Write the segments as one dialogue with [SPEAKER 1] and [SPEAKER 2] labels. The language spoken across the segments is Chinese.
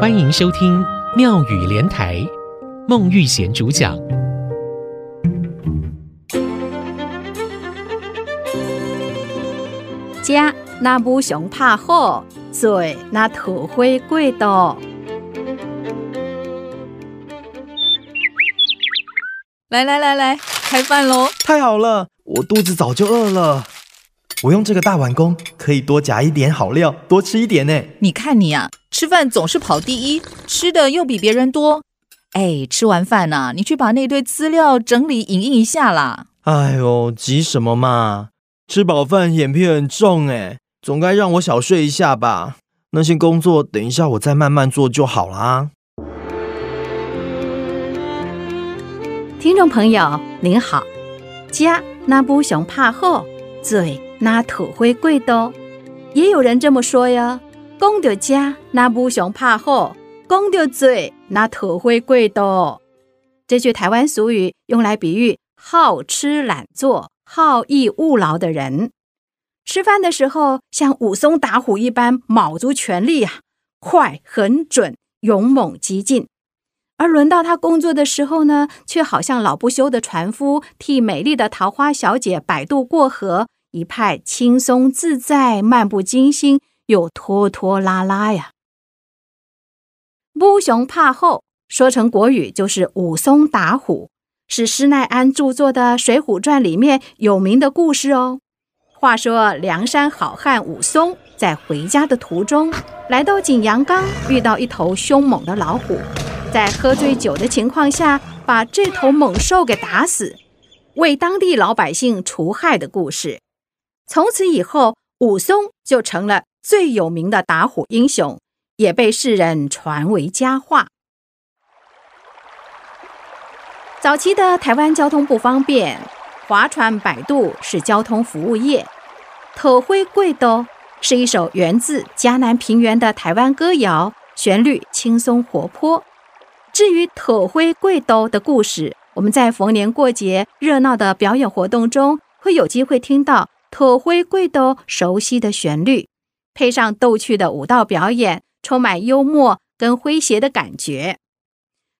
[SPEAKER 1] 欢迎收听妙语连台，孟玉贤主讲。
[SPEAKER 2] 家那不熊怕火，嘴那土灰贵多。
[SPEAKER 3] 来来来来，开饭喽！
[SPEAKER 4] 太好了，我肚子早就饿了。我用这个大碗公，可以多夹一点好料，多吃一点呢。
[SPEAKER 3] 你看你啊，吃饭总是跑第一，吃的又比别人多。哎，吃完饭呢、啊，你去把那堆资料整理影印一下啦。
[SPEAKER 4] 哎呦，急什么嘛？吃饱饭眼皮很重哎，总该让我小睡一下吧。那些工作等一下我再慢慢做就好啦。
[SPEAKER 2] 听众朋友您好，家那不熊怕火，嘴。那土灰贵多，也有人这么说呀。讲到家，那不熊怕火；讲到嘴，那土灰贵多。这句台湾俗语用来比喻好吃懒做、好逸恶劳的人。吃饭的时候像武松打虎一般，卯足全力啊，快、狠、准、勇猛、激进；而轮到他工作的时候呢，却好像老不休的船夫，替美丽的桃花小姐摆渡过河。一派轻松自在、漫不经心，又拖拖拉拉呀。不熊怕后，说成国语就是武松打虎，是施耐庵著作的《水浒传》里面有名的故事哦。话说梁山好汉武松在回家的途中，来到景阳冈，遇到一头凶猛的老虎，在喝醉酒的情况下，把这头猛兽给打死，为当地老百姓除害的故事。从此以后，武松就成了最有名的打虎英雄，也被世人传为佳话。早期的台湾交通不方便，划船摆渡是交通服务业。土灰贵多是一首源自嘉南平原的台湾歌谣，旋律轻松活泼。至于土灰贵多的故事，我们在逢年过节热闹的表演活动中会有机会听到。土灰贵多熟悉的旋律，配上逗趣的舞蹈表演，充满幽默跟诙谐的感觉。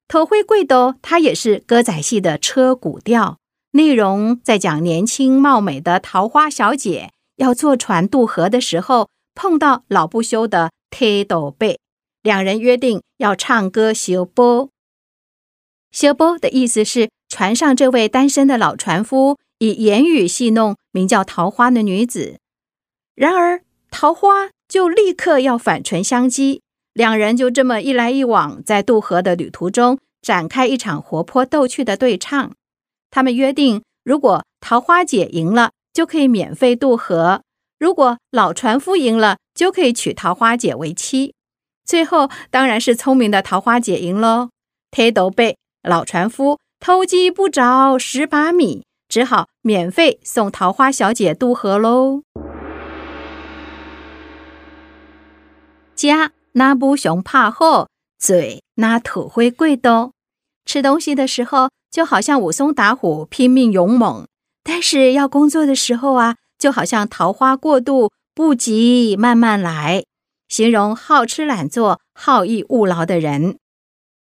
[SPEAKER 2] 头盔贵斗，它也是歌仔戏的车古调，内容在讲年轻貌美的桃花小姐要坐船渡河的时候，碰到老不休的佗斗伯，两人约定要唱歌修波。修波的意思是船上这位单身的老船夫。以言语戏弄名叫桃花的女子，然而桃花就立刻要反唇相讥，两人就这么一来一往，在渡河的旅途中展开一场活泼逗趣的对唱。他们约定，如果桃花姐赢了，就可以免费渡河；如果老船夫赢了，就可以娶桃花姐为妻。最后当然是聪明的桃花姐赢喽。佗斗背老船夫偷鸡不着蚀把米。只好免费送桃花小姐渡河喽。家那不熊怕火，嘴那土灰贵多。吃东西的时候，就好像武松打虎，拼命勇猛；但是要工作的时候啊，就好像桃花过渡，不急慢慢来，形容好吃懒做、好逸恶劳的人。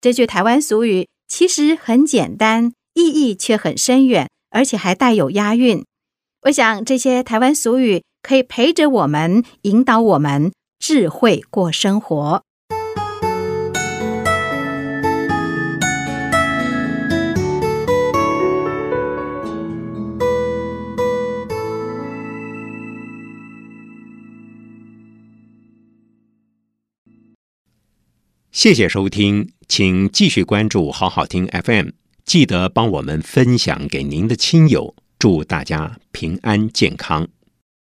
[SPEAKER 2] 这句台湾俗语其实很简单，意义却很深远。而且还带有押韵，我想这些台湾俗语可以陪着我们，引导我们智慧过生活。
[SPEAKER 5] 谢谢收听，请继续关注好好听 FM。记得帮我们分享给您的亲友，祝大家平安健康。